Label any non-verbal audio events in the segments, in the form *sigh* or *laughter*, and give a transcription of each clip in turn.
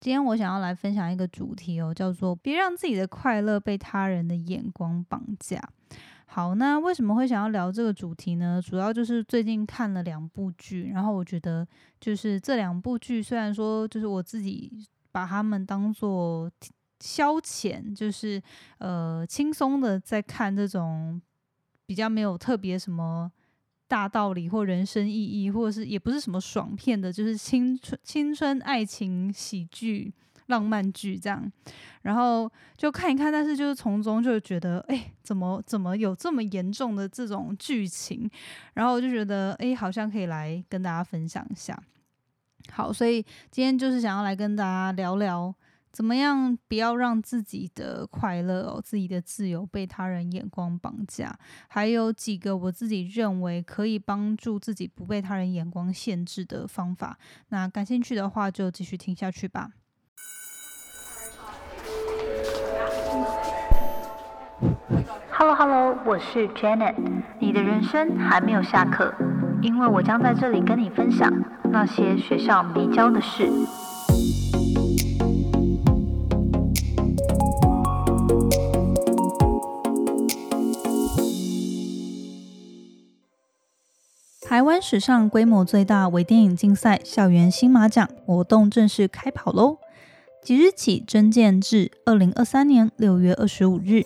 今天我想要来分享一个主题哦，叫做别让自己的快乐被他人的眼光绑架。好，那为什么会想要聊这个主题呢？主要就是最近看了两部剧，然后我觉得就是这两部剧，虽然说就是我自己把他们当做消遣，就是呃轻松的在看这种比较没有特别什么。大道理或人生意义，或者是也不是什么爽片的，就是青春青春爱情喜剧、浪漫剧这样，然后就看一看，但是就是从中就觉得，哎，怎么怎么有这么严重的这种剧情，然后我就觉得，哎，好像可以来跟大家分享一下。好，所以今天就是想要来跟大家聊聊。怎么样？不要让自己的快乐哦，自己的自由被他人眼光绑架。还有几个我自己认为可以帮助自己不被他人眼光限制的方法。那感兴趣的话，就继续听下去吧。Hello Hello，我是 Janet。你的人生还没有下课，因为我将在这里跟你分享那些学校没教的事。台湾史上规模最大微电影竞赛——校园新马奖活动正式开跑喽！即日起征件至二零二三年六月二十五日，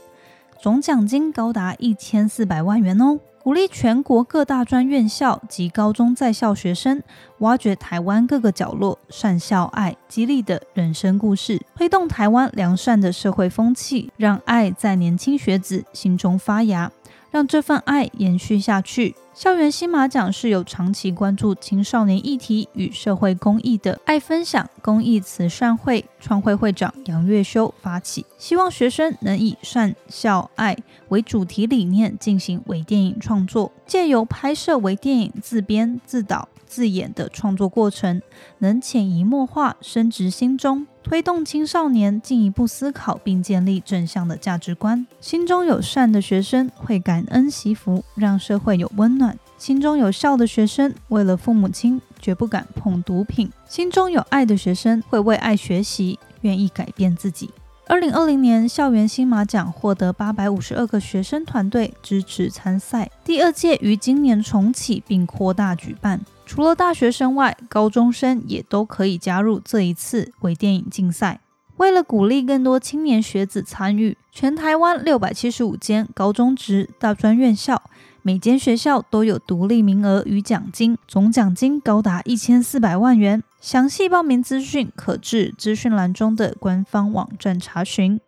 总奖金高达一千四百万元哦！鼓励全国各大专院校及高中在校学生，挖掘台湾各个角落善校爱、激励的人生故事，推动台湾良善的社会风气，让爱在年轻学子心中发芽，让这份爱延续下去。校园新马奖是由长期关注青少年议题与社会公益的爱分享公益慈善会创会会长杨月修发起，希望学生能以善孝爱为主题理念进行微电影创作，借由拍摄微电影自编自导自演的创作过程，能潜移默化深植心中。推动青少年进一步思考并建立正向的价值观。心中有善的学生会感恩惜福，让社会有温暖；心中有孝的学生为了父母亲绝不敢碰毒品；心中有爱的学生会为爱学习，愿意改变自己。二零二零年校园新马奖获得八百五十二个学生团队支持参赛，第二届于今年重启并扩大举办。除了大学生外，高中生也都可以加入这一次微电影竞赛。为了鼓励更多青年学子参与，全台湾六百七十五间高中职大专院校，每间学校都有独立名额与奖金，总奖金高达一千四百万元。详细报名资讯可至资讯栏中的官方网站查询。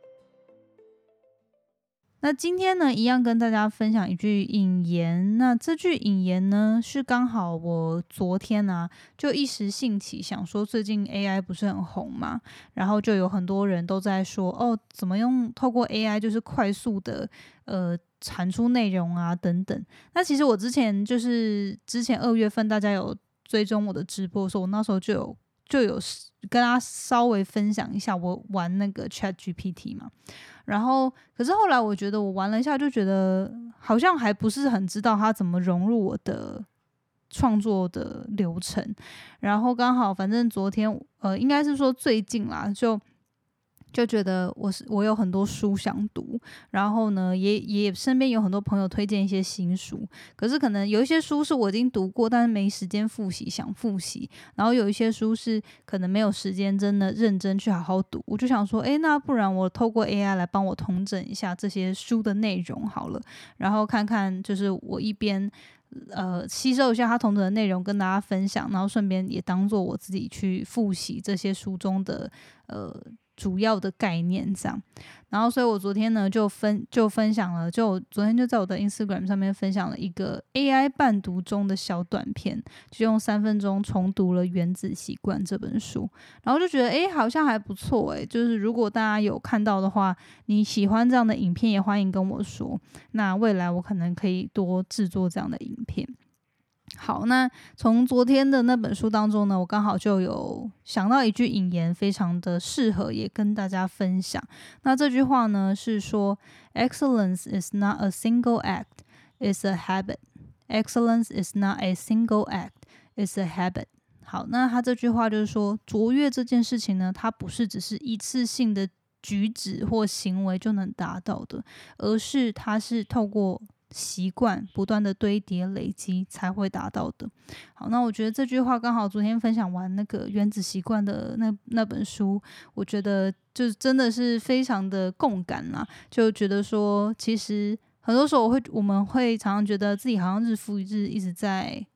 那今天呢，一样跟大家分享一句引言。那这句引言呢，是刚好我昨天啊，就一时兴起想说，最近 AI 不是很红嘛，然后就有很多人都在说，哦，怎么用透过 AI 就是快速的呃产出内容啊等等。那其实我之前就是之前二月份大家有追踪我的直播的时候，我那时候就有就有跟大家稍微分享一下我玩那个 Chat GPT 嘛。然后，可是后来我觉得我玩了一下，就觉得好像还不是很知道它怎么融入我的创作的流程。然后刚好，反正昨天，呃，应该是说最近啦，就。就觉得我是我有很多书想读，然后呢，也也身边有很多朋友推荐一些新书，可是可能有一些书是我已经读过，但是没时间复习，想复习，然后有一些书是可能没有时间真的认真去好好读，我就想说，诶，那不然我透过 AI 来帮我统整一下这些书的内容好了，然后看看就是我一边呃吸收一下它统整的内容跟大家分享，然后顺便也当做我自己去复习这些书中的呃。主要的概念这样，然后所以我昨天呢就分就分享了，就昨天就在我的 Instagram 上面分享了一个 AI 伴读中的小短片，就用三分钟重读了《原子习惯》这本书，然后就觉得诶好像还不错诶，就是如果大家有看到的话，你喜欢这样的影片也欢迎跟我说，那未来我可能可以多制作这样的影片。好，那从昨天的那本书当中呢，我刚好就有想到一句引言，非常的适合，也跟大家分享。那这句话呢是说：“Excellence is not a single act; it's a habit. Excellence is not a single act; it's a habit.” 好，那他这句话就是说，卓越这件事情呢，它不是只是一次性的举止或行为就能达到的，而是它是透过。习惯不断的堆叠累积才会达到的。好，那我觉得这句话刚好昨天分享完那个原子习惯的那那本书，我觉得就真的是非常的共感啦。就觉得说，其实很多时候我会我们会常常觉得自己好像日复一日一直在，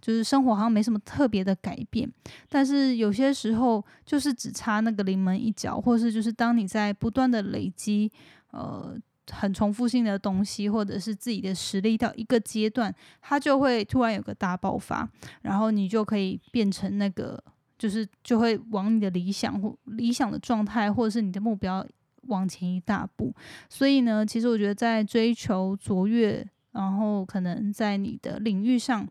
就是生活好像没什么特别的改变，但是有些时候就是只差那个临门一脚，或是就是当你在不断的累积，呃。很重复性的东西，或者是自己的实力到一个阶段，它就会突然有个大爆发，然后你就可以变成那个，就是就会往你的理想或理想的状态，或者是你的目标往前一大步。所以呢，其实我觉得在追求卓越，然后可能在你的领域上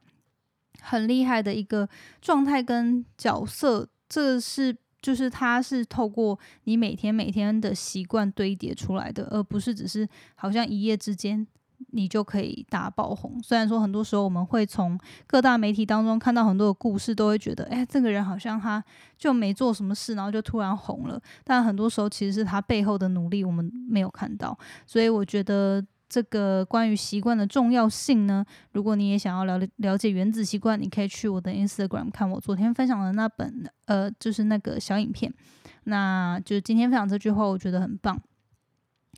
很厉害的一个状态跟角色，这是。就是它是透过你每天每天的习惯堆叠出来的，而不是只是好像一夜之间你就可以大爆红。虽然说很多时候我们会从各大媒体当中看到很多的故事，都会觉得，哎，这个人好像他就没做什么事，然后就突然红了。但很多时候其实是他背后的努力，我们没有看到。所以我觉得。这个关于习惯的重要性呢？如果你也想要了了解原子习惯，你可以去我的 Instagram 看我昨天分享的那本，呃，就是那个小影片。那就是今天分享这句话，我觉得很棒。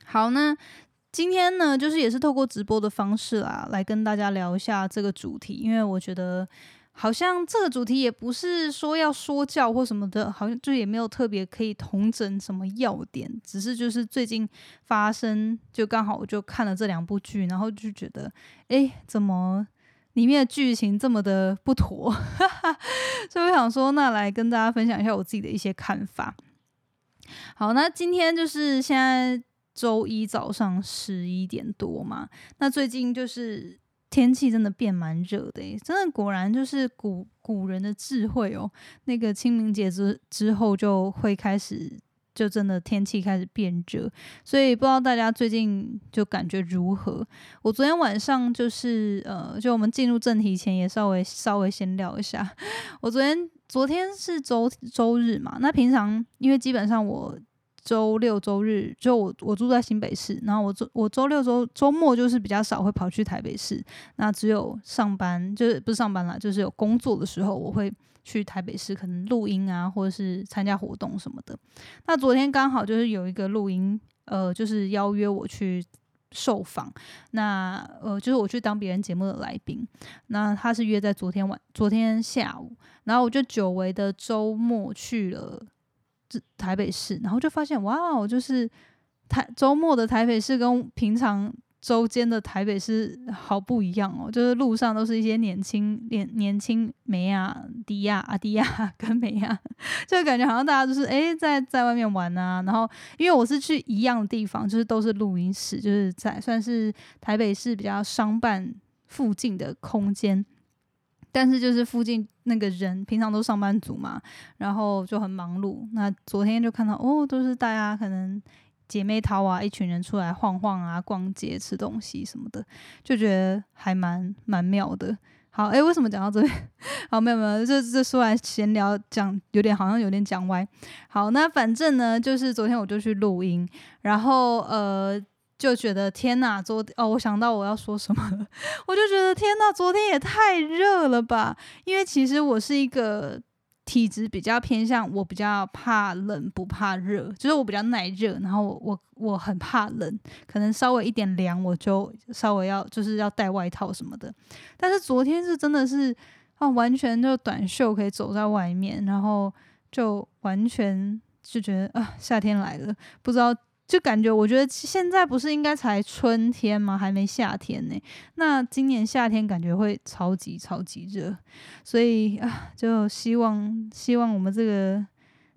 好，那今天呢，就是也是透过直播的方式啦，来跟大家聊一下这个主题，因为我觉得。好像这个主题也不是说要说教或什么的，好像就也没有特别可以同整什么要点，只是就是最近发生，就刚好我就看了这两部剧，然后就觉得，哎，怎么里面的剧情这么的不妥？*laughs* 所以我想说，那来跟大家分享一下我自己的一些看法。好，那今天就是现在周一早上十一点多嘛，那最近就是。天气真的变蛮热的诶，真的果然就是古古人的智慧哦。那个清明节之之后就会开始，就真的天气开始变热，所以不知道大家最近就感觉如何？我昨天晚上就是呃，就我们进入正题前也稍微稍微先聊一下。*laughs* 我昨天昨天是周周日嘛，那平常因为基本上我。周六周日就我我住在新北市，然后我周我周六周周末就是比较少会跑去台北市，那只有上班就是不是上班啦，就是有工作的时候我会去台北市，可能录音啊或者是参加活动什么的。那昨天刚好就是有一个录音，呃，就是邀约我去受访，那呃就是我去当别人节目的来宾，那他是约在昨天晚昨天下午，然后我就久违的周末去了。台北市，然后就发现哇哦，就是台周末的台北市跟平常周间的台北市好不一样哦，就是路上都是一些年轻年年轻梅亚、迪亚、阿迪亚跟梅亚，*laughs* 就感觉好像大家就是哎在在外面玩啊。然后因为我是去一样的地方，就是都是录音室，就是在算是台北市比较商办附近的空间。但是就是附近那个人平常都上班族嘛，然后就很忙碌。那昨天就看到哦，都是大家可能姐妹淘啊，一群人出来晃晃啊，逛街、吃东西什么的，就觉得还蛮蛮妙的。好，*laughs* 诶，为什么讲到这边？好，没有没有，这这说来闲聊讲有点好像有点讲歪。好，那反正呢，就是昨天我就去录音，然后呃。就觉得天呐，昨哦，我想到我要说什么了，我就觉得天呐，昨天也太热了吧！因为其实我是一个体质比较偏向，我比较怕冷不怕热，就是我比较耐热，然后我我我很怕冷，可能稍微一点凉我就稍微要就是要带外套什么的。但是昨天是真的是啊，完全就短袖可以走在外面，然后就完全就觉得啊，夏天来了，不知道。就感觉，我觉得现在不是应该才春天吗？还没夏天呢。那今年夏天感觉会超级超级热，所以啊，就希望希望我们这个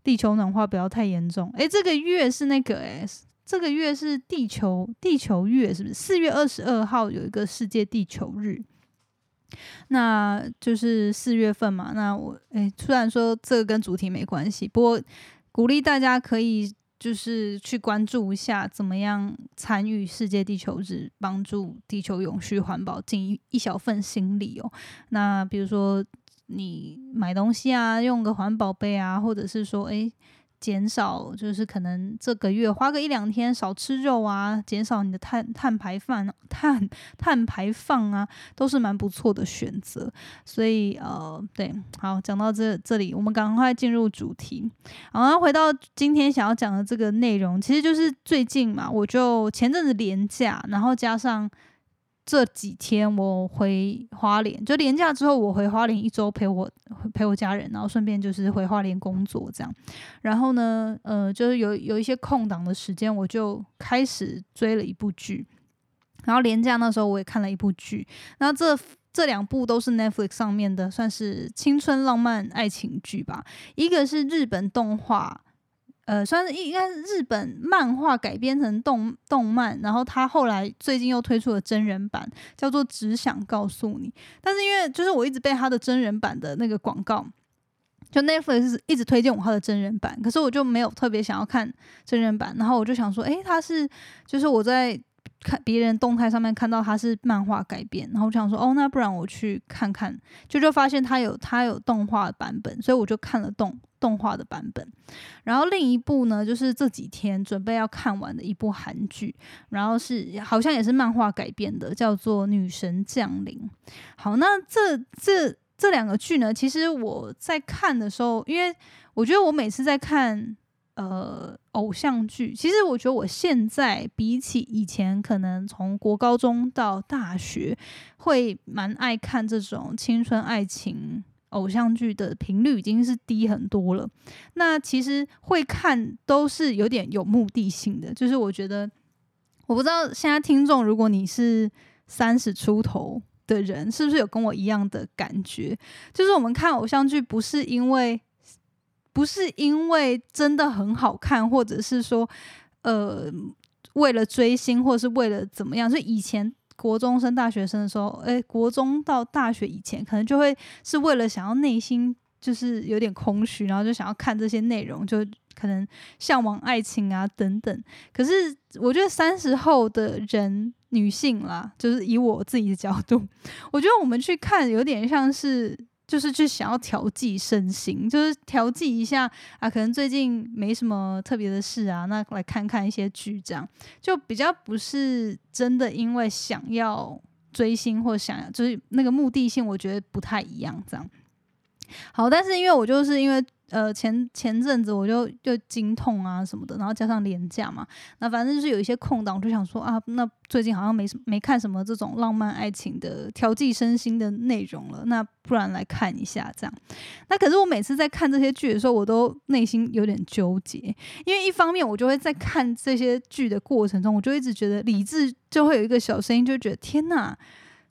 地球暖化不要太严重。诶，这个月是那个诶，这个月是地球地球月，是不是？四月二十二号有一个世界地球日，那就是四月份嘛。那我诶，虽然说这个跟主题没关系，不过鼓励大家可以。就是去关注一下，怎么样参与世界地球日，帮助地球永续环保，尽一小份心力哦。那比如说，你买东西啊，用个环保杯啊，或者是说，诶。减少就是可能这个月花个一两天少吃肉啊，减少你的碳碳排放碳碳排放啊，都是蛮不错的选择。所以呃，对，好，讲到这这里，我们赶快进入主题。好，回到今天想要讲的这个内容，其实就是最近嘛，我就前阵子连假，然后加上。这几天我回花莲，就年假之后我回花莲一周陪我陪我家人，然后顺便就是回花莲工作这样。然后呢，呃，就是有有一些空档的时间，我就开始追了一部剧。然后年假那时候我也看了一部剧，那这这两部都是 Netflix 上面的，算是青春浪漫爱情剧吧。一个是日本动画。呃，算是应该是日本漫画改编成动动漫，然后他后来最近又推出了真人版，叫做《只想告诉你》。但是因为就是我一直被他的真人版的那个广告，就 Netflix 一直推荐我他的真人版，可是我就没有特别想要看真人版。然后我就想说，诶，他是就是我在看别人动态上面看到他是漫画改编，然后我想说，哦，那不然我去看看，就就发现他有他有动画版本，所以我就看了动。动画的版本，然后另一部呢，就是这几天准备要看完的一部韩剧，然后是好像也是漫画改编的，叫做《女神降临》。好，那这这这两个剧呢，其实我在看的时候，因为我觉得我每次在看呃偶像剧，其实我觉得我现在比起以前，可能从国高中到大学，会蛮爱看这种青春爱情。偶像剧的频率已经是低很多了。那其实会看都是有点有目的性的，就是我觉得，我不知道现在听众，如果你是三十出头的人，是不是有跟我一样的感觉？就是我们看偶像剧不是因为，不是因为真的很好看，或者是说，呃，为了追星，或是为了怎么样？就以前。国中生、大学生的时候，诶，国中到大学以前，可能就会是为了想要内心就是有点空虚，然后就想要看这些内容，就可能向往爱情啊等等。可是我觉得三十后的人，女性啦，就是以我自己的角度，我觉得我们去看有点像是。就是去想要调剂身心，就是调剂一下啊，可能最近没什么特别的事啊，那来看看一些剧，这样就比较不是真的因为想要追星或想要，就是那个目的性，我觉得不太一样，这样。好，但是因为我就是因为。呃，前前阵子我就就经痛啊什么的，然后加上年假嘛，那反正就是有一些空档，我就想说啊，那最近好像没什没看什么这种浪漫爱情的调剂身心的内容了，那不然来看一下这样。那可是我每次在看这些剧的时候，我都内心有点纠结，因为一方面我就会在看这些剧的过程中，我就一直觉得理智就会有一个小声音，就觉得天哪。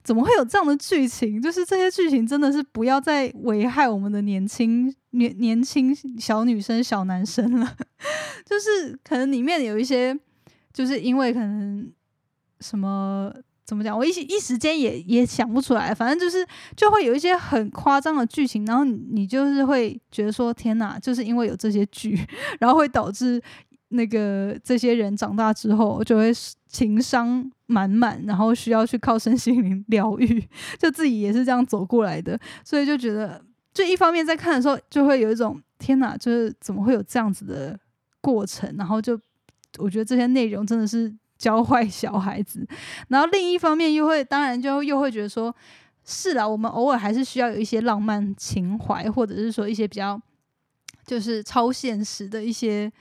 怎么会有这样的剧情？就是这些剧情真的是不要再危害我们的年轻年年轻小女生、小男生了。*laughs* 就是可能里面有一些，就是因为可能什么怎么讲，我一一时间也也想不出来。反正就是就会有一些很夸张的剧情，然后你就是会觉得说：天哪！就是因为有这些剧，*laughs* 然后会导致。那个这些人长大之后就会情商满满，然后需要去靠身心灵疗愈，*laughs* 就自己也是这样走过来的，所以就觉得，就一方面在看的时候就会有一种天哪，就是怎么会有这样子的过程，然后就我觉得这些内容真的是教坏小孩子，然后另一方面又会当然就又会觉得说，是啦，我们偶尔还是需要有一些浪漫情怀，或者是说一些比较就是超现实的一些。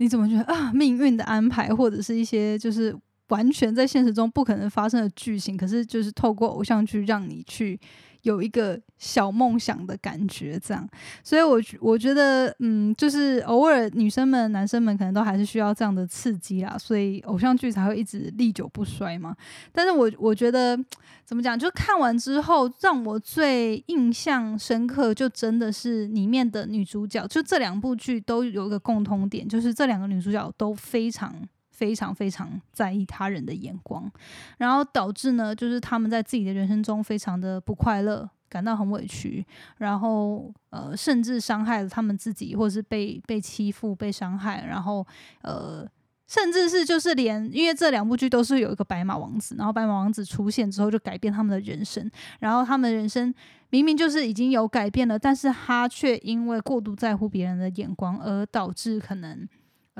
你怎么觉得啊？命运的安排，或者是一些就是完全在现实中不可能发生的剧情，可是就是透过偶像剧让你去。有一个小梦想的感觉，这样，所以，我我觉得，嗯，就是偶尔女生们、男生们可能都还是需要这样的刺激啦，所以偶像剧才会一直历久不衰嘛。但是我我觉得，怎么讲，就看完之后，让我最印象深刻，就真的是里面的女主角，就这两部剧都有一个共通点，就是这两个女主角都非常。非常非常在意他人的眼光，然后导致呢，就是他们在自己的人生中非常的不快乐，感到很委屈，然后呃，甚至伤害了他们自己，或者是被被欺负、被伤害，然后呃，甚至是就是连，因为这两部剧都是有一个白马王子，然后白马王子出现之后就改变他们的人生，然后他们的人生明明就是已经有改变了，但是他却因为过度在乎别人的眼光而导致可能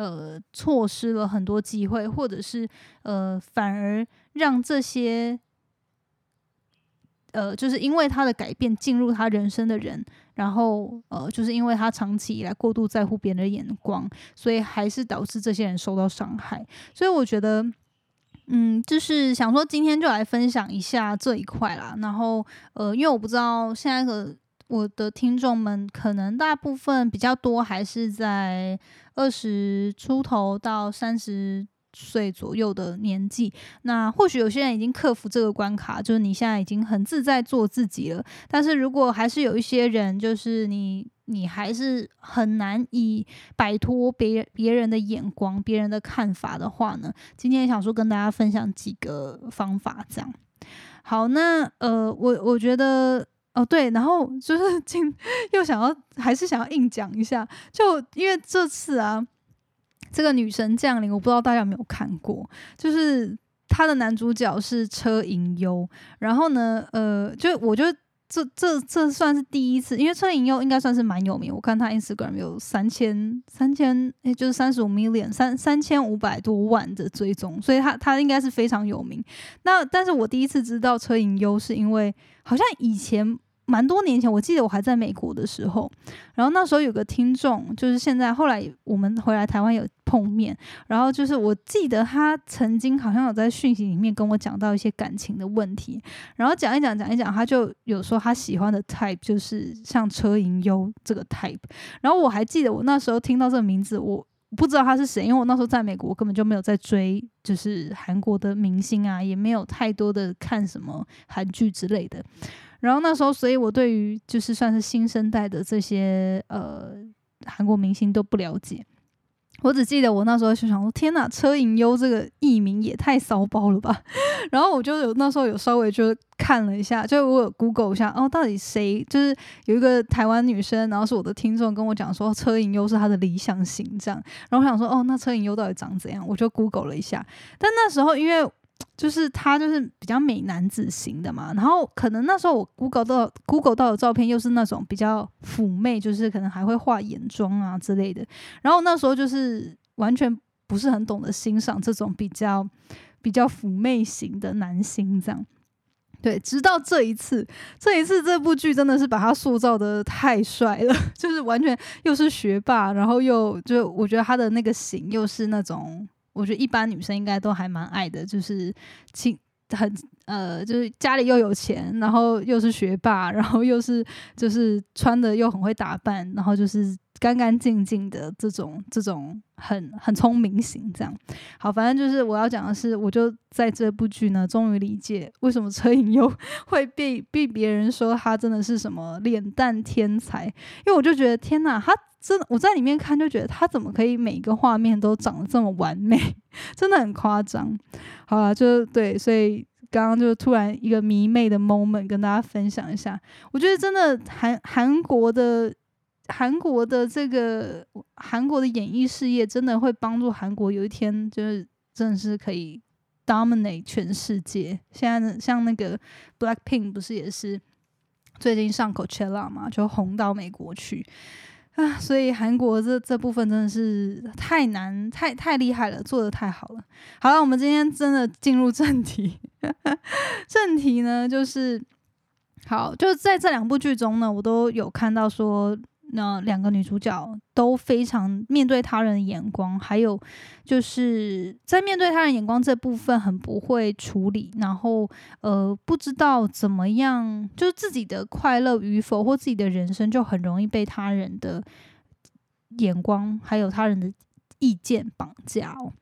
呃错失了很多机会，或者是呃反而让这些。呃，就是因为他的改变进入他人生的人，然后呃，就是因为他长期以来过度在乎别人的眼光，所以还是导致这些人受到伤害。所以我觉得，嗯，就是想说今天就来分享一下这一块啦。然后呃，因为我不知道现在的我的听众们，可能大部分比较多还是在二十出头到三十。岁左右的年纪，那或许有些人已经克服这个关卡，就是你现在已经很自在做自己了。但是如果还是有一些人，就是你，你还是很难以摆脱别别人的眼光、别人的看法的话呢？今天想说跟大家分享几个方法，这样。好，那呃，我我觉得哦，对，然后就是 *laughs* 今又想要还是想要硬讲一下，就因为这次啊。这个女神降临，我不知道大家有没有看过，就是他的男主角是车银优，然后呢，呃，就我就这这这算是第一次，因为车银优应该算是蛮有名，我看他 Instagram 有三千三千，哎，就是三十五 million 三三千五百多万的追踪，所以他他应该是非常有名。那但是我第一次知道车银优，是因为好像以前。蛮多年前，我记得我还在美国的时候，然后那时候有个听众，就是现在后来我们回来台湾有碰面，然后就是我记得他曾经好像有在讯息里面跟我讲到一些感情的问题，然后讲一讲讲一讲，他就有说他喜欢的 type 就是像车银优这个 type，然后我还记得我那时候听到这个名字，我不知道他是谁，因为我那时候在美国根本就没有在追就是韩国的明星啊，也没有太多的看什么韩剧之类的。然后那时候，所以我对于就是算是新生代的这些呃韩国明星都不了解。我只记得我那时候就想说：“天呐，车银优这个艺名也太骚包了吧！” *laughs* 然后我就有那时候有稍微就看了一下，就我有 Google 一下哦，到底谁就是有一个台湾女生，然后是我的听众跟我讲说车银优是她的理想型这样。然后我想说：“哦，那车银优到底长怎样？”我就 Google 了一下，但那时候因为。就是他就是比较美男子型的嘛，然后可能那时候我 Google 到 Google 到的照片又是那种比较妩媚，就是可能还会画眼妆啊之类的，然后那时候就是完全不是很懂得欣赏这种比较比较妩媚型的男星这样。对，直到这一次，这一次这部剧真的是把他塑造的太帅了，*laughs* 就是完全又是学霸，然后又就我觉得他的那个型又是那种。我觉得一般女生应该都还蛮爱的，就是亲很呃，就是家里又有钱，然后又是学霸，然后又是就是穿的又很会打扮，然后就是干干净净的这种这种很很聪明型这样。好，反正就是我要讲的是，我就在这部剧呢，终于理解为什么车银优 *laughs* 会被被别人说他真的是什么脸蛋天才，因为我就觉得天哪，他。真的，我在里面看就觉得他怎么可以每一个画面都长得这么完美，*laughs* 真的很夸张。好了，就对，所以刚刚就突然一个迷妹的 moment 跟大家分享一下。我觉得真的韩韩国的韩国的这个韩国的演艺事业真的会帮助韩国有一天就是真的是可以 dominate 全世界。现在像那个 Black Pink 不是也是最近上口 c h e l l a 嘛，就红到美国去。啊，所以韩国这这部分真的是太难、太太厉害了，做的太好了。好了，我们今天真的进入正题。*laughs* 正题呢，就是好，就是在这两部剧中呢，我都有看到说。那两个女主角都非常面对他人的眼光，还有就是在面对他人眼光这部分很不会处理，然后呃不知道怎么样，就是自己的快乐与否或自己的人生就很容易被他人的眼光还有他人的意见绑架哦。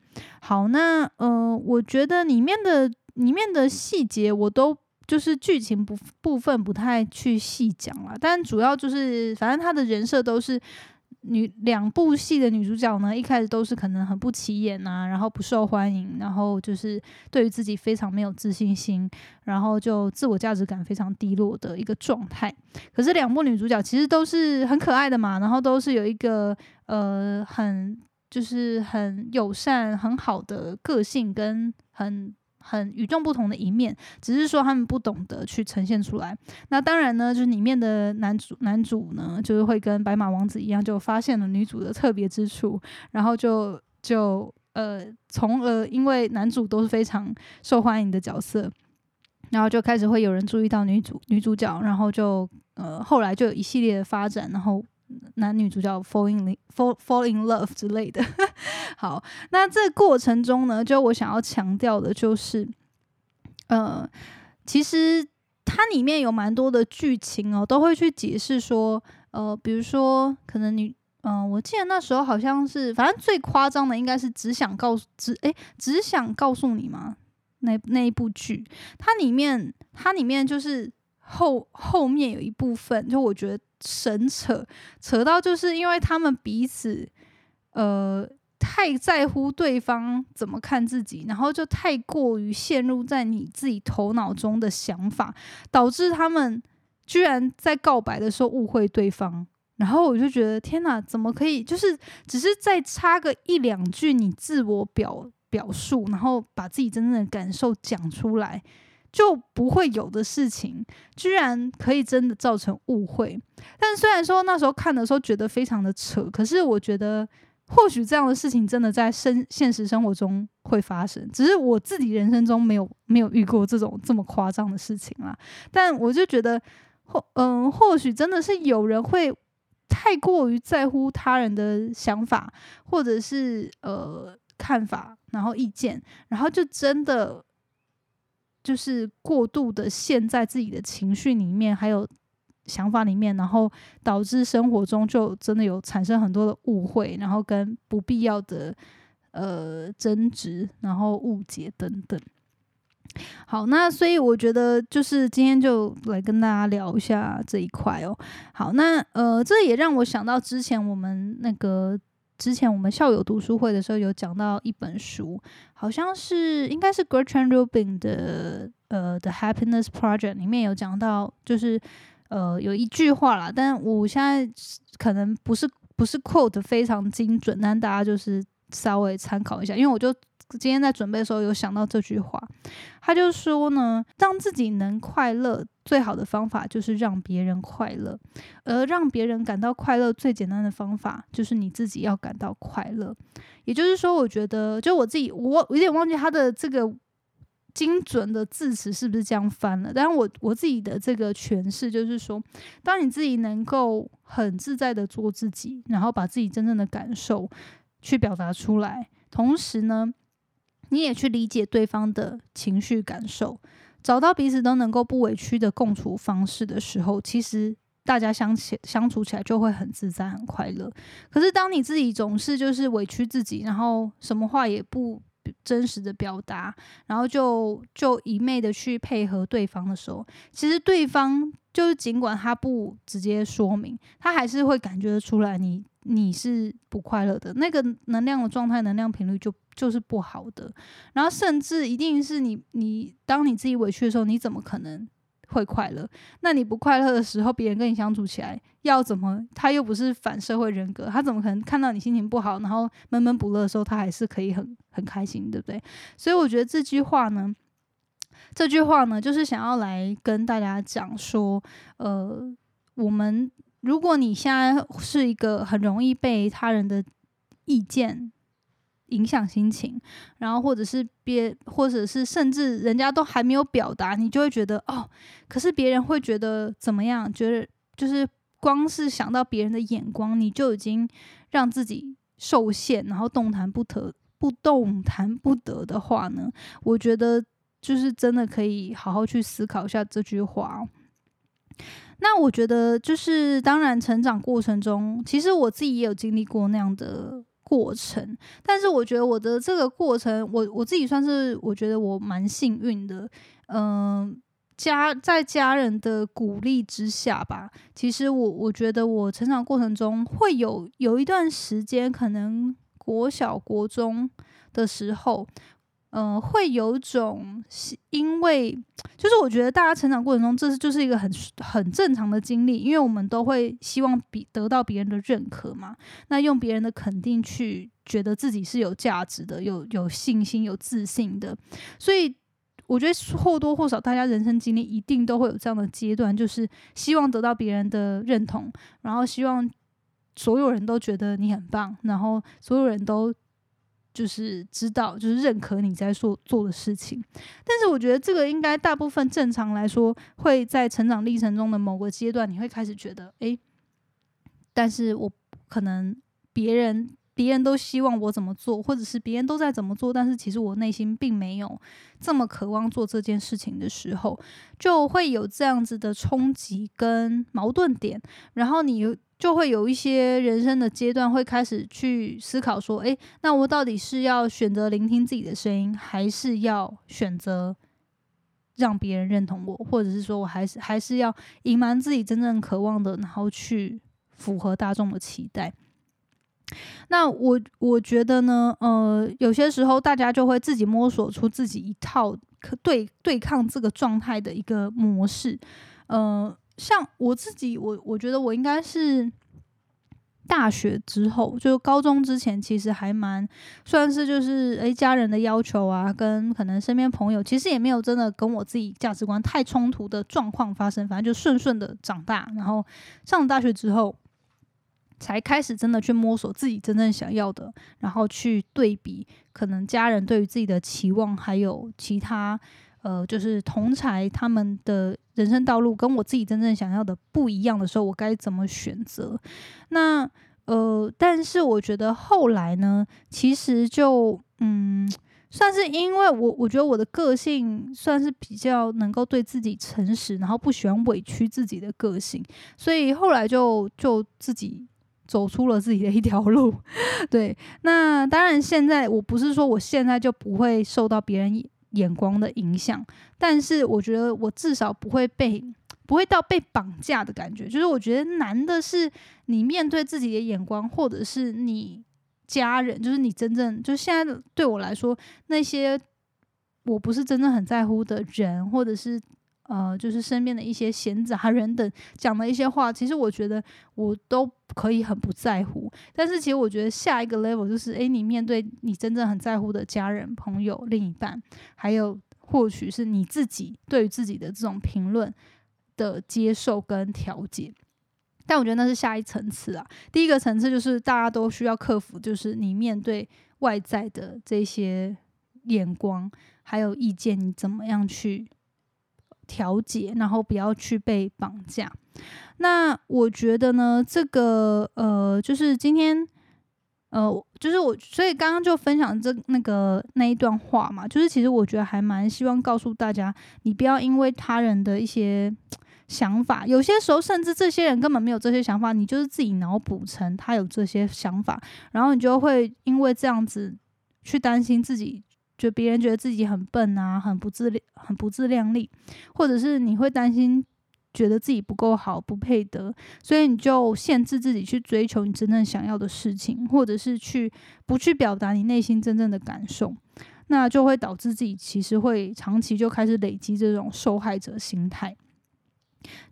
好，那呃，我觉得里面的里面的细节我都。就是剧情不部分不太去细讲了，但主要就是反正他的人设都是女两部戏的女主角呢，一开始都是可能很不起眼啊，然后不受欢迎，然后就是对于自己非常没有自信心，然后就自我价值感非常低落的一个状态。可是两部女主角其实都是很可爱的嘛，然后都是有一个呃很就是很友善、很好的个性跟很。很与众不同的一面，只是说他们不懂得去呈现出来。那当然呢，就是里面的男主男主呢，就是会跟白马王子一样，就发现了女主的特别之处，然后就就呃，从而因为男主都是非常受欢迎的角色，然后就开始会有人注意到女主女主角，然后就呃后来就有一系列的发展，然后。男女主角 fall in fall fall in love 之类的。*laughs* 好，那这过程中呢，就我想要强调的就是，呃，其实它里面有蛮多的剧情哦，都会去解释说，呃，比如说可能你，嗯，我记得那时候好像是，反正最夸张的应该是只想告诉只哎只想告诉你吗？那那一部剧，它里面它里面就是后后面有一部分，就我觉得。神扯扯到，就是因为他们彼此，呃，太在乎对方怎么看自己，然后就太过于陷入在你自己头脑中的想法，导致他们居然在告白的时候误会对方。然后我就觉得，天哪，怎么可以？就是只是再插个一两句你自我表表述，然后把自己真正的感受讲出来。就不会有的事情，居然可以真的造成误会。但虽然说那时候看的时候觉得非常的扯，可是我觉得或许这样的事情真的在生现实生活中会发生，只是我自己人生中没有没有遇过这种这么夸张的事情啦。但我就觉得或嗯，或许真的是有人会太过于在乎他人的想法或者是呃看法，然后意见，然后就真的。就是过度的陷在自己的情绪里面，还有想法里面，然后导致生活中就真的有产生很多的误会，然后跟不必要的呃争执，然后误解等等。好，那所以我觉得就是今天就来跟大家聊一下这一块哦。好，那呃，这也让我想到之前我们那个。之前我们校友读书会的时候有讲到一本书，好像是应该是 Gertrude Rubin 的呃《The Happiness Project》里面有讲到，就是呃有一句话啦，但我现在可能不是不是 quote 非常精准，但大家就是稍微参考一下，因为我就。今天在准备的时候有想到这句话，他就说呢，让自己能快乐，最好的方法就是让别人快乐，而让别人感到快乐最简单的方法就是你自己要感到快乐。也就是说，我觉得就我自己，我有点忘记他的这个精准的字词是不是这样翻了，但是我我自己的这个诠释就是说，当你自己能够很自在的做自己，然后把自己真正的感受去表达出来，同时呢。你也去理解对方的情绪感受，找到彼此都能够不委屈的共处方式的时候，其实大家相起相处起来就会很自在、很快乐。可是当你自己总是就是委屈自己，然后什么话也不真实的表达，然后就就一昧的去配合对方的时候，其实对方就是尽管他不直接说明，他还是会感觉得出来你。你是不快乐的，那个能量的状态、能量频率就就是不好的。然后甚至一定是你，你当你自己委屈的时候，你怎么可能会快乐？那你不快乐的时候，别人跟你相处起来要怎么？他又不是反社会人格，他怎么可能看到你心情不好，然后闷闷不乐的时候，他还是可以很很开心，对不对？所以我觉得这句话呢，这句话呢，就是想要来跟大家讲说，呃，我们。如果你现在是一个很容易被他人的意见影响心情，然后或者是别，或者是甚至人家都还没有表达，你就会觉得哦，可是别人会觉得怎么样？觉得就是光是想到别人的眼光，你就已经让自己受限，然后动弹不得，不动弹不得的话呢？我觉得就是真的可以好好去思考一下这句话。那我觉得，就是当然，成长过程中，其实我自己也有经历过那样的过程。但是，我觉得我的这个过程，我我自己算是我觉得我蛮幸运的。嗯，家在家人的鼓励之下吧，其实我我觉得我成长过程中会有有一段时间，可能国小国中的时候，嗯，会有种是因为，就是我觉得大家成长过程中，这是就是一个很很正常的经历，因为我们都会希望比得到别人的认可嘛，那用别人的肯定去觉得自己是有价值的，有有信心、有自信的，所以我觉得或多或少，大家人生经历一定都会有这样的阶段，就是希望得到别人的认同，然后希望所有人都觉得你很棒，然后所有人都。就是知道，就是认可你在做做的事情，但是我觉得这个应该大部分正常来说会在成长历程中的某个阶段，你会开始觉得，诶，但是我可能别人别人都希望我怎么做，或者是别人都在怎么做，但是其实我内心并没有这么渴望做这件事情的时候，就会有这样子的冲击跟矛盾点，然后你。就会有一些人生的阶段，会开始去思考说：“诶，那我到底是要选择聆听自己的声音，还是要选择让别人认同我，或者是说我还是还是要隐瞒自己真正渴望的，然后去符合大众的期待？”那我我觉得呢，呃，有些时候大家就会自己摸索出自己一套可对对抗这个状态的一个模式，呃。像我自己，我我觉得我应该是大学之后，就高中之前，其实还蛮算是就是诶家人的要求啊，跟可能身边朋友，其实也没有真的跟我自己价值观太冲突的状况发生，反正就顺顺的长大。然后上了大学之后，才开始真的去摸索自己真正想要的，然后去对比可能家人对于自己的期望，还有其他。呃，就是同才他们的人生道路跟我自己真正想要的不一样的时候，我该怎么选择？那呃，但是我觉得后来呢，其实就嗯，算是因为我我觉得我的个性算是比较能够对自己诚实，然后不喜欢委屈自己的个性，所以后来就就自己走出了自己的一条路。*laughs* 对，那当然现在我不是说我现在就不会受到别人。眼光的影响，但是我觉得我至少不会被不会到被绑架的感觉。就是我觉得难的是你面对自己的眼光，或者是你家人，就是你真正就是现在对我来说，那些我不是真正很在乎的人，或者是。呃，就是身边的一些闲杂人等讲的一些话，其实我觉得我都可以很不在乎。但是其实我觉得下一个 level 就是，诶，你面对你真正很在乎的家人、朋友、另一半，还有或许是你自己对于自己的这种评论的接受跟调节。但我觉得那是下一层次啊。第一个层次就是大家都需要克服，就是你面对外在的这些眼光还有意见，你怎么样去？调节，然后不要去被绑架。那我觉得呢，这个呃，就是今天呃，就是我，所以刚刚就分享这那个那一段话嘛，就是其实我觉得还蛮希望告诉大家，你不要因为他人的一些想法，有些时候甚至这些人根本没有这些想法，你就是自己脑补成他有这些想法，然后你就会因为这样子去担心自己。就别人觉得自己很笨啊，很不自量，很不自量力，或者是你会担心，觉得自己不够好，不配得，所以你就限制自己去追求你真正想要的事情，或者是去不去表达你内心真正的感受，那就会导致自己其实会长期就开始累积这种受害者心态。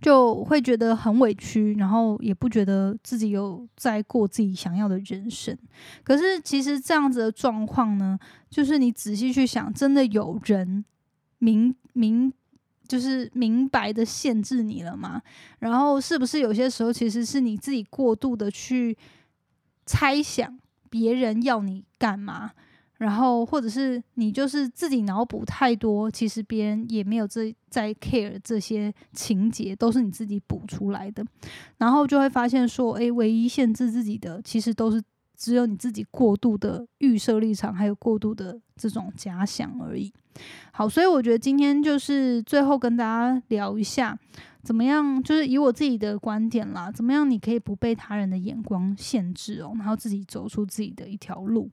就会觉得很委屈，然后也不觉得自己有在过自己想要的人生。可是其实这样子的状况呢，就是你仔细去想，真的有人明明就是明白的限制你了吗？然后是不是有些时候其实是你自己过度的去猜想别人要你干嘛？然后，或者是你就是自己脑补太多，其实别人也没有这在 care 这些情节，都是你自己补出来的。然后就会发现说，诶，唯一限制自己的，其实都是只有你自己过度的预设立场，还有过度的这种假想而已。好，所以我觉得今天就是最后跟大家聊一下，怎么样，就是以我自己的观点啦，怎么样你可以不被他人的眼光限制哦，然后自己走出自己的一条路。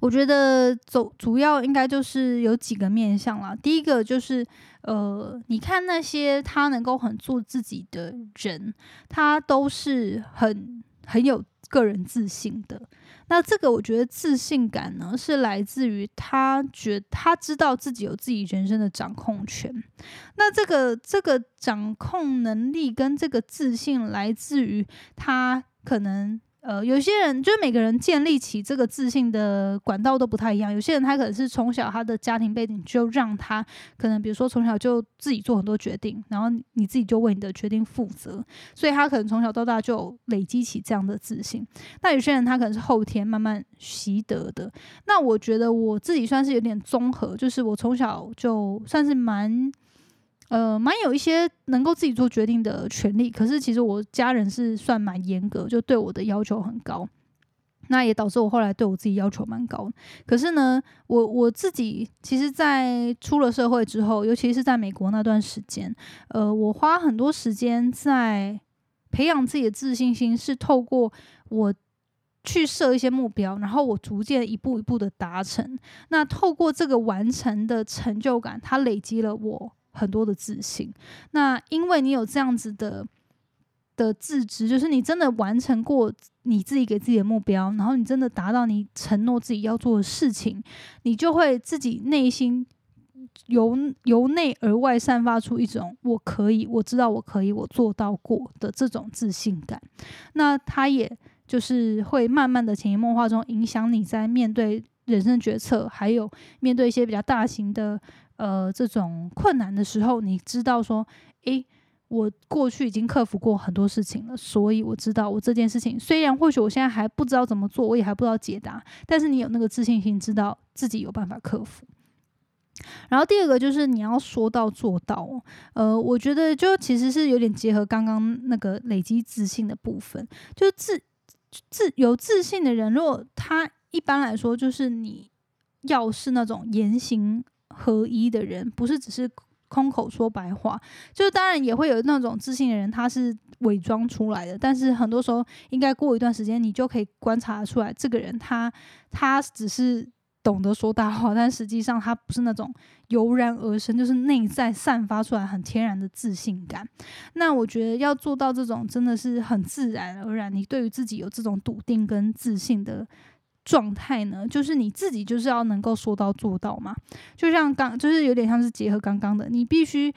我觉得走主要应该就是有几个面向啦。第一个就是，呃，你看那些他能够很做自己的人，他都是很很有个人自信的。那这个我觉得自信感呢，是来自于他觉他知道自己有自己人生的掌控权。那这个这个掌控能力跟这个自信来自于他可能。呃，有些人就是每个人建立起这个自信的管道都不太一样。有些人他可能是从小他的家庭背景就让他可能，比如说从小就自己做很多决定，然后你自己就为你的决定负责，所以他可能从小到大就累积起这样的自信。那有些人他可能是后天慢慢习得的。那我觉得我自己算是有点综合，就是我从小就算是蛮。呃，蛮有一些能够自己做决定的权利，可是其实我家人是算蛮严格，就对我的要求很高，那也导致我后来对我自己要求蛮高。可是呢，我我自己其实，在出了社会之后，尤其是在美国那段时间，呃，我花很多时间在培养自己的自信心，是透过我去设一些目标，然后我逐渐一步一步的达成。那透过这个完成的成就感，它累积了我。很多的自信，那因为你有这样子的的自知，就是你真的完成过你自己给自己的目标，然后你真的达到你承诺自己要做的事情，你就会自己内心由由内而外散发出一种我可以，我知道我可以，我做到过的这种自信感。那它也就是会慢慢的潜移默化中影响你在面对人生决策，还有面对一些比较大型的。呃，这种困难的时候，你知道说，诶，我过去已经克服过很多事情了，所以我知道我这件事情虽然或许我现在还不知道怎么做，我也还不知道解答，但是你有那个自信心，知道自己有办法克服。然后第二个就是你要说到做到，呃，我觉得就其实是有点结合刚刚那个累积自信的部分，就自自有自信的人，如果他一般来说就是你要是那种言行。合一的人不是只是空口说白话，就是当然也会有那种自信的人，他是伪装出来的。但是很多时候，应该过一段时间，你就可以观察出来，这个人他他只是懂得说大话，但实际上他不是那种油然而生，就是内在散发出来很天然的自信感。那我觉得要做到这种，真的是很自然而然，你对于自己有这种笃定跟自信的。状态呢，就是你自己就是要能够说到做到嘛，就像刚就是有点像是结合刚刚的，你必须，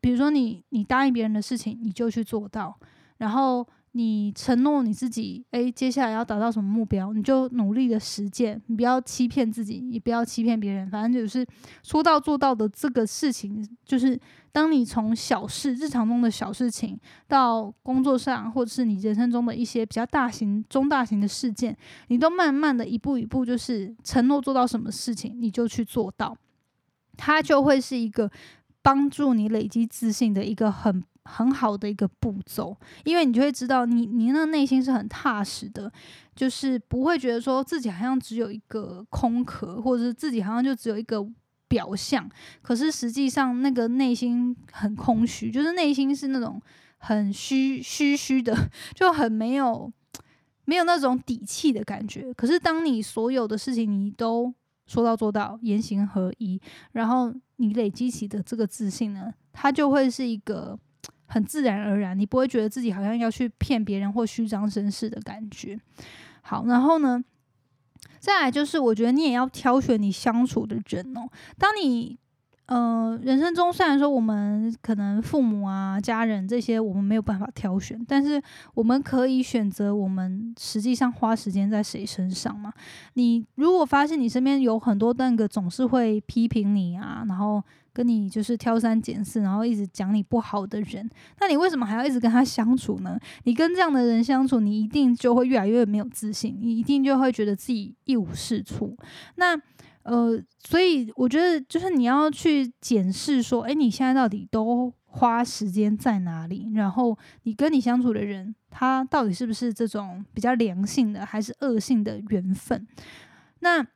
比如说你你答应别人的事情，你就去做到，然后。你承诺你自己，诶，接下来要达到什么目标，你就努力的实践，你不要欺骗自己，也不要欺骗别人，反正就是说到做到的这个事情，就是当你从小事、日常中的小事情，到工作上，或者是你人生中的一些比较大型、中大型的事件，你都慢慢的一步一步，就是承诺做到什么事情，你就去做到，它就会是一个帮助你累积自信的一个很。很好的一个步骤，因为你就会知道，你你那内心是很踏实的，就是不会觉得说自己好像只有一个空壳，或者是自己好像就只有一个表象，可是实际上那个内心很空虚，就是内心是那种很虚虚虚的，就很没有没有那种底气的感觉。可是当你所有的事情你都说到做到，言行合一，然后你累积起的这个自信呢，它就会是一个。很自然而然，你不会觉得自己好像要去骗别人或虚张声势的感觉。好，然后呢，再来就是，我觉得你也要挑选你相处的人哦。当你呃人生中，虽然说我们可能父母啊、家人这些我们没有办法挑选，但是我们可以选择我们实际上花时间在谁身上嘛。你如果发现你身边有很多那个总是会批评你啊，然后。跟你就是挑三拣四，然后一直讲你不好的人，那你为什么还要一直跟他相处呢？你跟这样的人相处，你一定就会越来越没有自信，你一定就会觉得自己一无是处。那呃，所以我觉得就是你要去检视说，哎，你现在到底都花时间在哪里？然后你跟你相处的人，他到底是不是这种比较良性的，还是恶性的缘分？那。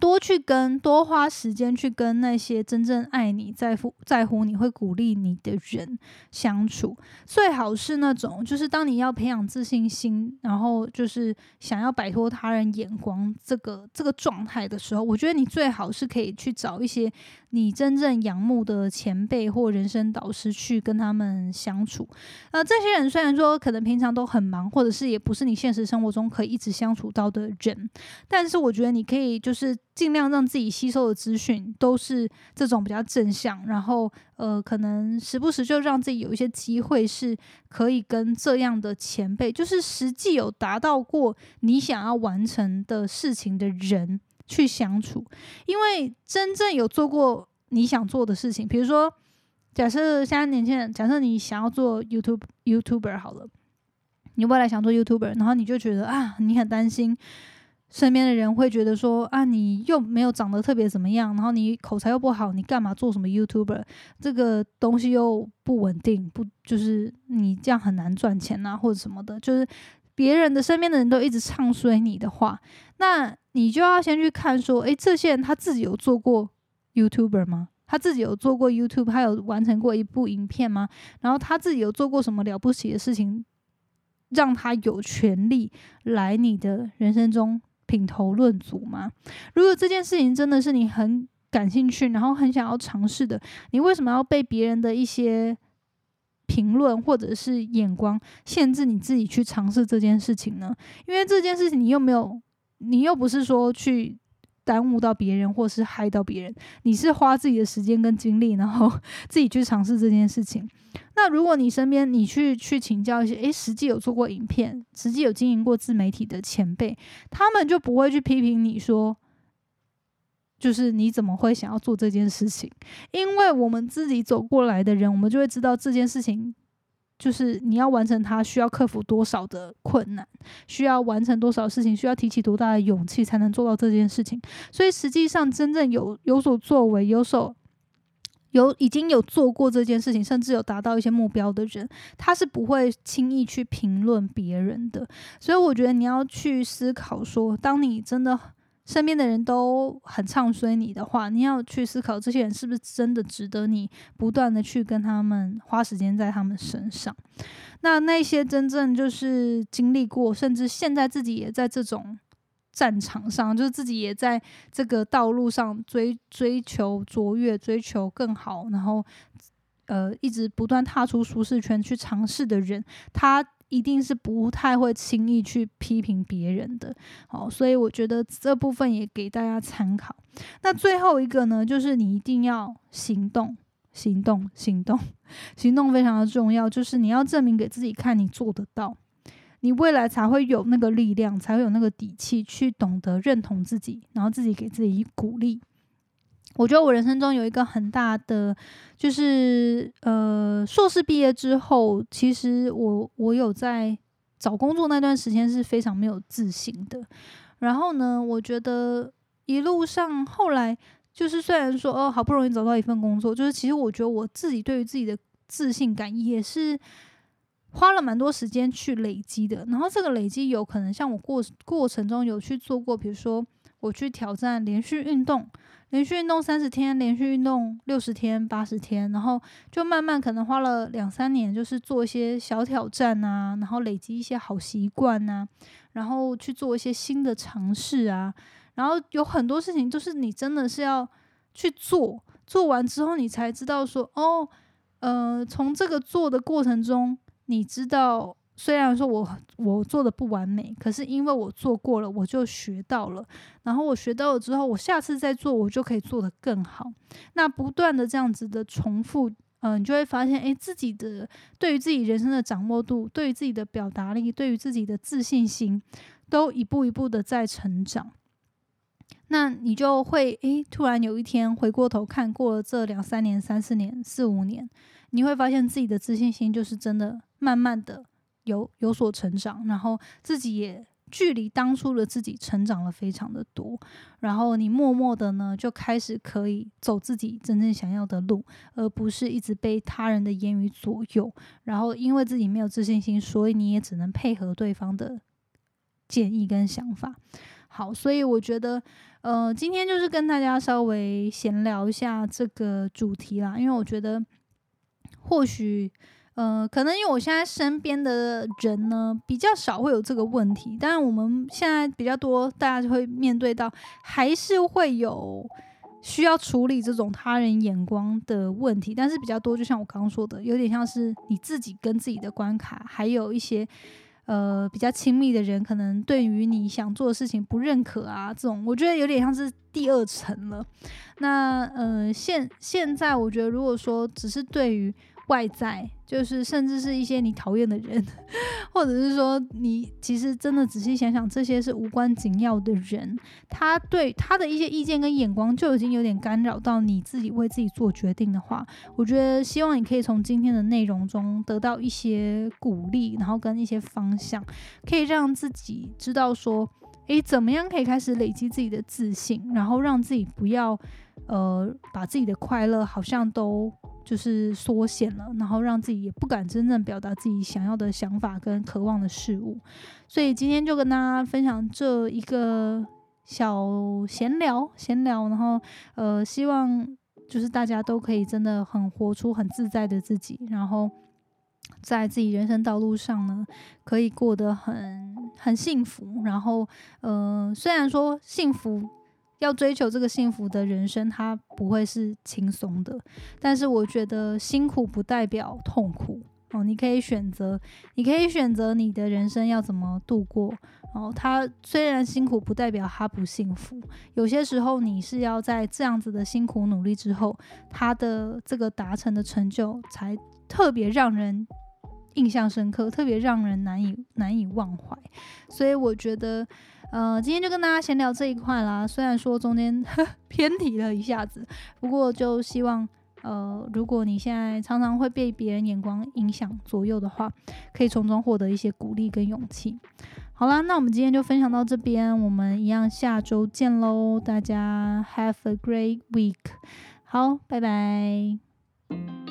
多去跟多花时间去跟那些真正爱你、在乎在乎你会鼓励你的人相处，最好是那种就是当你要培养自信心，然后就是想要摆脱他人眼光这个这个状态的时候，我觉得你最好是可以去找一些你真正仰慕的前辈或人生导师去跟他们相处。呃，这些人虽然说可能平常都很忙，或者是也不是你现实生活中可以一直相处到的人，但是我觉得你可以就是。尽量让自己吸收的资讯都是这种比较正向，然后呃，可能时不时就让自己有一些机会是可以跟这样的前辈，就是实际有达到过你想要完成的事情的人去相处。因为真正有做过你想做的事情，比如说，假设现在年轻人，假设你想要做 YouTube YouTuber 好了，你未来想做 YouTuber，然后你就觉得啊，你很担心。身边的人会觉得说啊，你又没有长得特别怎么样，然后你口才又不好，你干嘛做什么 YouTuber？这个东西又不稳定，不就是你这样很难赚钱呐，或者什么的？就是别人的身边的人都一直唱衰你的话，那你就要先去看说，诶，这些人他自己有做过 YouTuber 吗？他自己有做过 YouTube，他有完成过一部影片吗？然后他自己有做过什么了不起的事情，让他有权利来你的人生中？品头论足吗？如果这件事情真的是你很感兴趣，然后很想要尝试的，你为什么要被别人的一些评论或者是眼光限制你自己去尝试这件事情呢？因为这件事情你又没有，你又不是说去。耽误到别人，或是害到别人，你是花自己的时间跟精力，然后 *laughs* 自己去尝试这件事情。那如果你身边你去去请教一些，诶，实际有做过影片，实际有经营过自媒体的前辈，他们就不会去批评你说，就是你怎么会想要做这件事情？因为我们自己走过来的人，我们就会知道这件事情。就是你要完成它，需要克服多少的困难，需要完成多少事情，需要提起多大的勇气才能做到这件事情。所以实际上，真正有有所作为、有所有已经有做过这件事情，甚至有达到一些目标的人，他是不会轻易去评论别人的。所以我觉得你要去思考说，当你真的。身边的人都很唱衰你的话，你要去思考这些人是不是真的值得你不断的去跟他们花时间在他们身上。那那些真正就是经历过，甚至现在自己也在这种战场上，就是自己也在这个道路上追追求卓越、追求更好，然后呃一直不断踏出舒适圈去尝试的人，他。一定是不太会轻易去批评别人的，好，所以我觉得这部分也给大家参考。那最后一个呢，就是你一定要行动，行动，行动，行动非常的重要。就是你要证明给自己看，你做得到，你未来才会有那个力量，才会有那个底气去懂得认同自己，然后自己给自己鼓励。我觉得我人生中有一个很大的，就是呃，硕士毕业之后，其实我我有在找工作那段时间是非常没有自信的。然后呢，我觉得一路上后来，就是虽然说哦，好不容易找到一份工作，就是其实我觉得我自己对于自己的自信感也是花了蛮多时间去累积的。然后这个累积有可能像我过过程中有去做过，比如说我去挑战连续运动。连续运动三十天，连续运动六十天、八十天，然后就慢慢可能花了两三年，就是做一些小挑战啊，然后累积一些好习惯呐，然后去做一些新的尝试啊，然后有很多事情，就是你真的是要去做，做完之后你才知道说，哦，呃，从这个做的过程中，你知道。虽然说我我做的不完美，可是因为我做过了，我就学到了。然后我学到了之后，我下次再做，我就可以做得更好。那不断的这样子的重复，嗯，你就会发现，诶，自己的对于自己人生的掌握度，对于自己的表达力，对于自己的自信心，都一步一步的在成长。那你就会，诶，突然有一天回过头看过了这两三年、三四年、四五年，你会发现自己的自信心就是真的慢慢的。有有所成长，然后自己也距离当初的自己成长了非常的多，然后你默默的呢就开始可以走自己真正想要的路，而不是一直被他人的言语左右。然后因为自己没有自信心，所以你也只能配合对方的建议跟想法。好，所以我觉得，呃，今天就是跟大家稍微闲聊一下这个主题啦，因为我觉得或许。呃，可能因为我现在身边的人呢比较少会有这个问题，当然我们现在比较多，大家就会面对到，还是会有需要处理这种他人眼光的问题，但是比较多，就像我刚刚说的，有点像是你自己跟自己的关卡，还有一些呃比较亲密的人，可能对于你想做的事情不认可啊，这种我觉得有点像是第二层了。那呃现现在我觉得，如果说只是对于外在就是，甚至是一些你讨厌的人，*laughs* 或者是说你其实真的仔细想想，这些是无关紧要的人，他对他的一些意见跟眼光就已经有点干扰到你自己为自己做决定的话，我觉得希望你可以从今天的内容中得到一些鼓励，然后跟一些方向，可以让自己知道说，诶，怎么样可以开始累积自己的自信，然后让自己不要呃把自己的快乐好像都。就是缩减了，然后让自己也不敢真正表达自己想要的想法跟渴望的事物，所以今天就跟大家分享这一个小闲聊，闲聊，然后呃，希望就是大家都可以真的很活出很自在的自己，然后在自己人生道路上呢，可以过得很很幸福，然后呃，虽然说幸福。要追求这个幸福的人生，它不会是轻松的。但是我觉得辛苦不代表痛苦哦，你可以选择，你可以选择你的人生要怎么度过哦。它虽然辛苦，不代表它不幸福。有些时候你是要在这样子的辛苦努力之后，他的这个达成的成就才特别让人印象深刻，特别让人难以难以忘怀。所以我觉得。呃，今天就跟大家闲聊这一块啦。虽然说中间 *laughs* 偏题了一下子，不过就希望，呃，如果你现在常常会被别人眼光影响左右的话，可以从中获得一些鼓励跟勇气。好啦，那我们今天就分享到这边，我们一样下周见喽！大家 have a great week，好，拜拜。